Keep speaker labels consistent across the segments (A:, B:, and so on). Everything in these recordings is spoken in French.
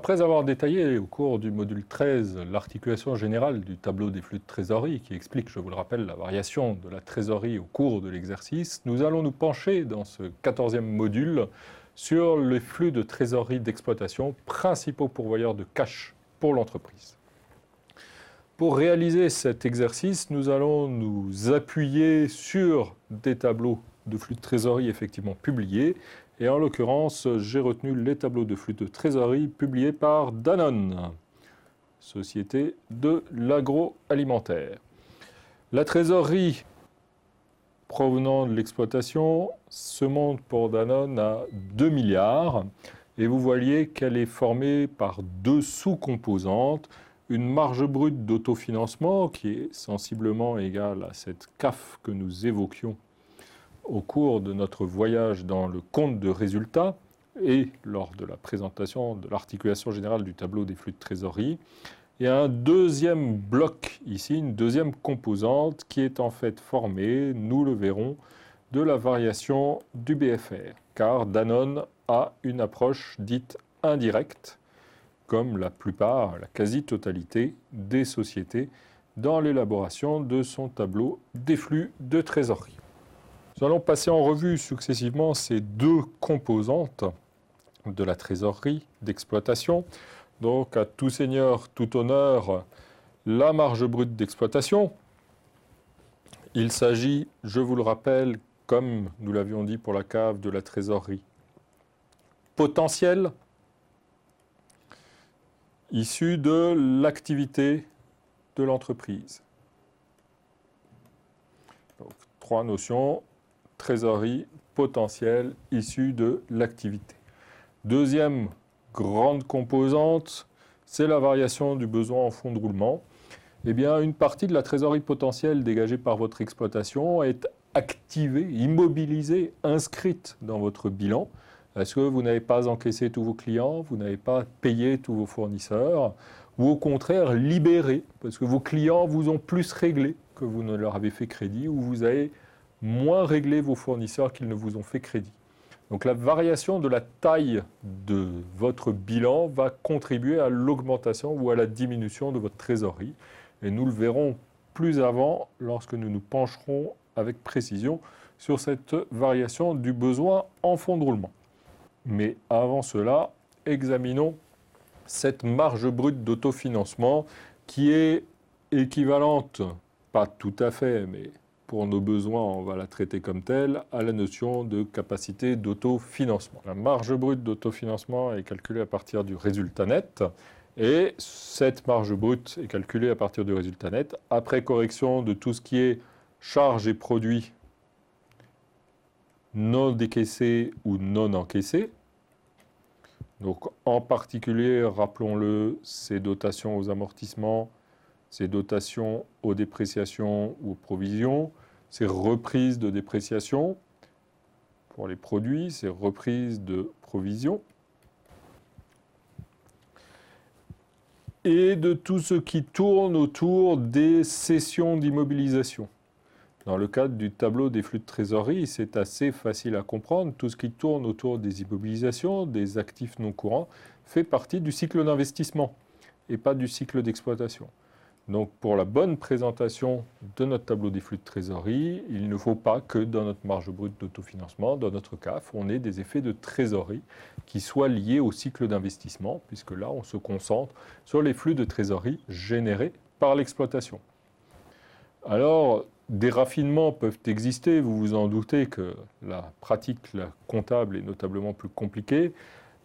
A: Après avoir détaillé au cours du module 13 l'articulation générale du tableau des flux de trésorerie qui explique, je vous le rappelle, la variation de la trésorerie au cours de l'exercice, nous allons nous pencher dans ce 14e module sur les flux de trésorerie d'exploitation, principaux pourvoyeurs de cash pour l'entreprise. Pour réaliser cet exercice, nous allons nous appuyer sur des tableaux de flux de trésorerie effectivement publiés. Et en l'occurrence, j'ai retenu les tableaux de flux de trésorerie publiés par Danone, société de l'agroalimentaire. La trésorerie provenant de l'exploitation se monte pour Danone à 2 milliards. Et vous voyez qu'elle est formée par deux sous-composantes. Une marge brute d'autofinancement qui est sensiblement égale à cette CAF que nous évoquions au cours de notre voyage dans le compte de résultats et lors de la présentation de l'articulation générale du tableau des flux de trésorerie. Et un deuxième bloc ici, une deuxième composante qui est en fait formée, nous le verrons, de la variation du BFR, car Danone a une approche dite indirecte, comme la plupart, la quasi-totalité des sociétés, dans l'élaboration de son tableau des flux de trésorerie. Nous allons passer en revue successivement ces deux composantes de la trésorerie d'exploitation. Donc, à tout seigneur, tout honneur, la marge brute d'exploitation. Il s'agit, je vous le rappelle, comme nous l'avions dit pour la cave, de la trésorerie potentielle issue de l'activité de l'entreprise. Trois notions, trésorerie potentielle issue de l'activité. Deuxième grande composante, c'est la variation du besoin en fonds de roulement. Eh bien, une partie de la trésorerie potentielle dégagée par votre exploitation est activée, immobilisée, inscrite dans votre bilan. Est-ce que vous n'avez pas encaissé tous vos clients, vous n'avez pas payé tous vos fournisseurs, ou au contraire libéré, parce que vos clients vous ont plus réglé que vous ne leur avez fait crédit, ou vous avez moins réglé vos fournisseurs qu'ils ne vous ont fait crédit. Donc la variation de la taille de votre bilan va contribuer à l'augmentation ou à la diminution de votre trésorerie. Et nous le verrons plus avant lorsque nous nous pencherons avec précision sur cette variation du besoin en fonds de roulement. Mais avant cela, examinons cette marge brute d'autofinancement qui est équivalente, pas tout à fait, mais pour nos besoins, on va la traiter comme telle, à la notion de capacité d'autofinancement. La marge brute d'autofinancement est calculée à partir du résultat net. Et cette marge brute est calculée à partir du résultat net, après correction de tout ce qui est charges et produits non décaissés ou non encaissés. Donc en particulier, rappelons-le, ces dotations aux amortissements, ces dotations aux dépréciations ou aux provisions, ces reprises de dépréciation pour les produits, ces reprises de provisions, et de tout ce qui tourne autour des cessions d'immobilisation. Dans le cadre du tableau des flux de trésorerie, c'est assez facile à comprendre. Tout ce qui tourne autour des immobilisations, des actifs non courants, fait partie du cycle d'investissement et pas du cycle d'exploitation. Donc pour la bonne présentation de notre tableau des flux de trésorerie, il ne faut pas que dans notre marge brute d'autofinancement, dans notre CAF, on ait des effets de trésorerie qui soient liés au cycle d'investissement, puisque là on se concentre sur les flux de trésorerie générés par l'exploitation. Alors, des raffinements peuvent exister, vous vous en doutez que la pratique comptable est notablement plus compliquée.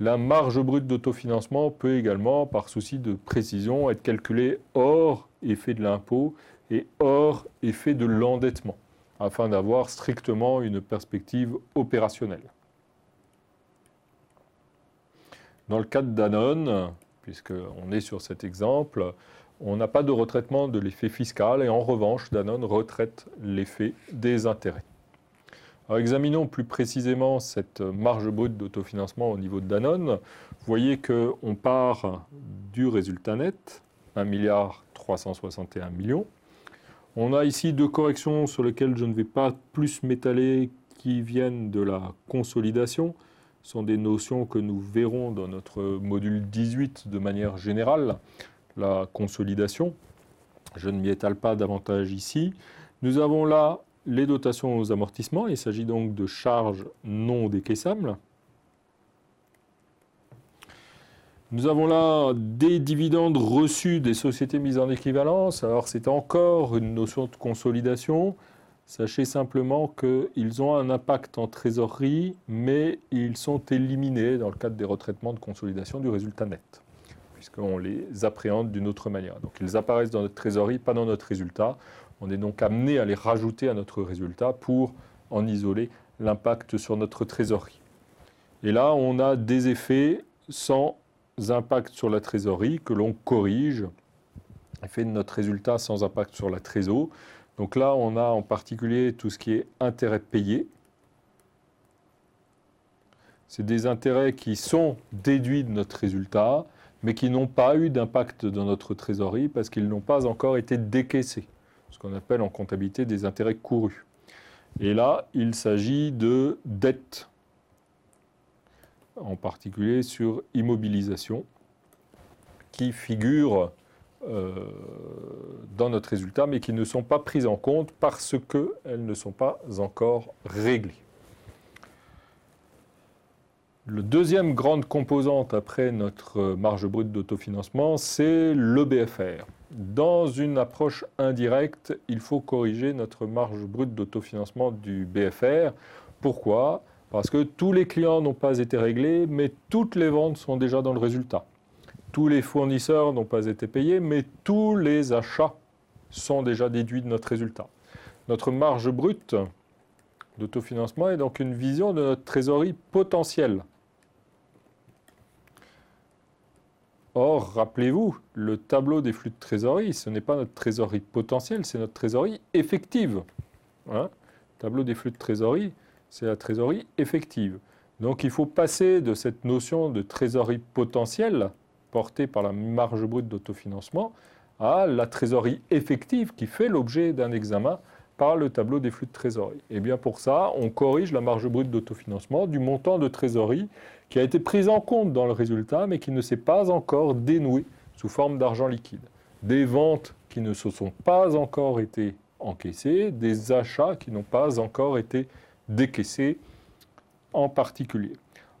A: La marge brute d'autofinancement peut également, par souci de précision, être calculée hors effet de l'impôt et hors effet de l'endettement, afin d'avoir strictement une perspective opérationnelle. Dans le cas de Danone, puisqu'on est sur cet exemple, on n'a pas de retraitement de l'effet fiscal et en revanche, Danone retraite l'effet des intérêts. Alors, examinons plus précisément cette marge brute d'autofinancement au niveau de Danone. Vous voyez qu'on part du résultat net, 1 milliard 361 millions. On a ici deux corrections sur lesquelles je ne vais pas plus m'étaler qui viennent de la consolidation. sont des notions que nous verrons dans notre module 18 de manière générale, la consolidation. Je ne m'y étale pas davantage ici. Nous avons là les dotations aux amortissements. Il s'agit donc de charges non décaissables. Nous avons là des dividendes reçus des sociétés mises en équivalence. Alors c'est encore une notion de consolidation. Sachez simplement qu'ils ont un impact en trésorerie, mais ils sont éliminés dans le cadre des retraitements de consolidation du résultat net, puisqu'on les appréhende d'une autre manière. Donc ils apparaissent dans notre trésorerie, pas dans notre résultat. On est donc amené à les rajouter à notre résultat pour en isoler l'impact sur notre trésorerie. Et là, on a des effets sans impact sur la trésorerie que l'on corrige, effet de notre résultat sans impact sur la trésorerie. Donc là, on a en particulier tout ce qui est intérêts payés. C'est des intérêts qui sont déduits de notre résultat, mais qui n'ont pas eu d'impact dans notre trésorerie parce qu'ils n'ont pas encore été décaissés, ce qu'on appelle en comptabilité des intérêts courus. Et là, il s'agit de dettes, en particulier sur immobilisation, qui figurent euh, dans notre résultat, mais qui ne sont pas prises en compte parce qu'elles ne sont pas encore réglées. Le deuxième grande composante après notre marge brute d'autofinancement, c'est le BFR. Dans une approche indirecte, il faut corriger notre marge brute d'autofinancement du BFR. Pourquoi? Parce que tous les clients n'ont pas été réglés, mais toutes les ventes sont déjà dans le résultat tous les fournisseurs n'ont pas été payés, mais tous les achats sont déjà déduits de notre résultat. Notre marge brute d'autofinancement est donc une vision de notre trésorerie potentielle. Or, rappelez-vous, le tableau des flux de trésorerie, ce n'est pas notre trésorerie potentielle, c'est notre trésorerie effective. Hein tableau des flux de trésorerie, c'est la trésorerie effective. Donc il faut passer de cette notion de trésorerie potentielle portée par la marge brute d'autofinancement à la trésorerie effective qui fait l'objet d'un examen par le tableau des flux de trésorerie. Et bien pour ça, on corrige la marge brute d'autofinancement du montant de trésorerie qui a été pris en compte dans le résultat mais qui ne s'est pas encore dénoué sous forme d'argent liquide. Des ventes qui ne se sont pas encore été encaissées, des achats qui n'ont pas encore été décaissés en particulier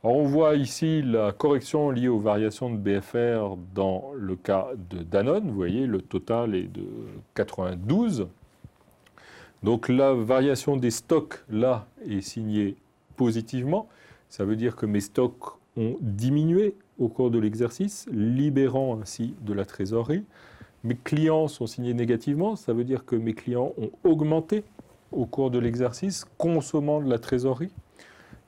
A: on voit ici la correction liée aux variations de BFR dans le cas de Danone. Vous voyez, le total est de 92. Donc la variation des stocks, là, est signée positivement. Ça veut dire que mes stocks ont diminué au cours de l'exercice, libérant ainsi de la trésorerie. Mes clients sont signés négativement. Ça veut dire que mes clients ont augmenté au cours de l'exercice, consommant de la trésorerie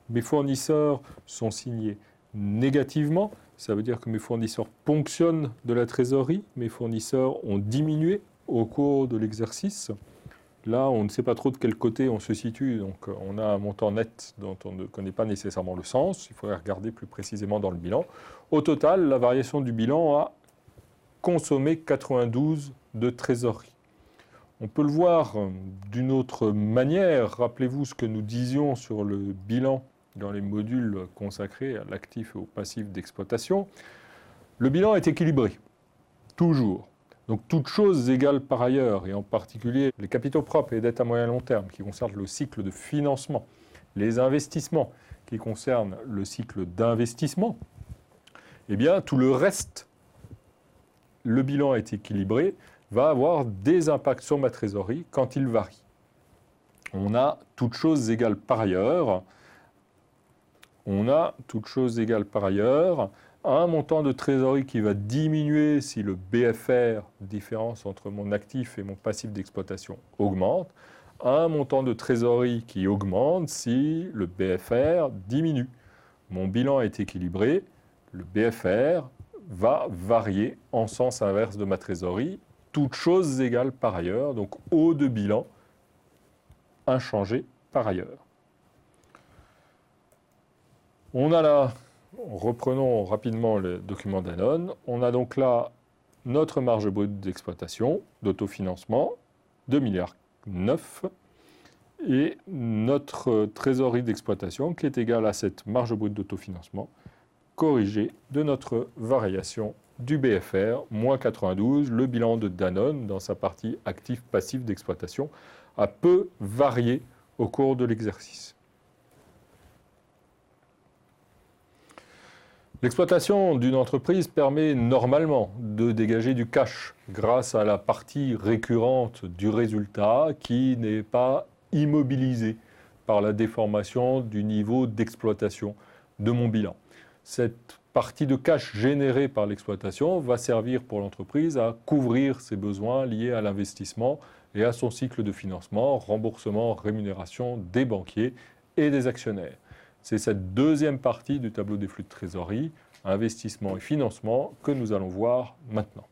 A: mes fournisseurs sont signés négativement, ça veut dire que mes fournisseurs ponctionnent de la trésorerie, mes fournisseurs ont diminué au cours de l'exercice. Là, on ne sait pas trop de quel côté on se situe, donc on a un montant net dont on ne connaît pas nécessairement le sens, il faudrait regarder plus précisément dans le bilan. Au total, la variation du bilan a consommé 92 de trésorerie. On peut le voir d'une autre manière. Rappelez-vous ce que nous disions sur le bilan dans les modules consacrés à l'actif et au passif d'exploitation, le bilan est équilibré, toujours. Donc toutes choses égales par ailleurs, et en particulier les capitaux propres et dettes à moyen long terme qui concernent le cycle de financement, les investissements qui concernent le cycle d'investissement, eh bien tout le reste, le bilan est équilibré, va avoir des impacts sur ma trésorerie quand il varie. On a toutes choses égales par ailleurs, on a, toutes choses égales par ailleurs, un montant de trésorerie qui va diminuer si le BFR, différence entre mon actif et mon passif d'exploitation, augmente, un montant de trésorerie qui augmente si le BFR diminue. Mon bilan est équilibré, le BFR va varier en sens inverse de ma trésorerie, toutes choses égales par ailleurs, donc haut de bilan inchangé par ailleurs. On a là, reprenons rapidement le document d'Anon, on a donc là notre marge brute d'exploitation, d'autofinancement, 2 milliards 9. et notre trésorerie d'exploitation qui est égale à cette marge brute d'autofinancement corrigée de notre variation du BFR, moins 92. Le bilan de Danone, dans sa partie actif-passif d'exploitation, a peu varié au cours de l'exercice. L'exploitation d'une entreprise permet normalement de dégager du cash grâce à la partie récurrente du résultat qui n'est pas immobilisée par la déformation du niveau d'exploitation de mon bilan. Cette partie de cash générée par l'exploitation va servir pour l'entreprise à couvrir ses besoins liés à l'investissement et à son cycle de financement, remboursement, rémunération des banquiers et des actionnaires. C'est cette deuxième partie du tableau des flux de trésorerie, investissement et financement, que nous allons voir maintenant.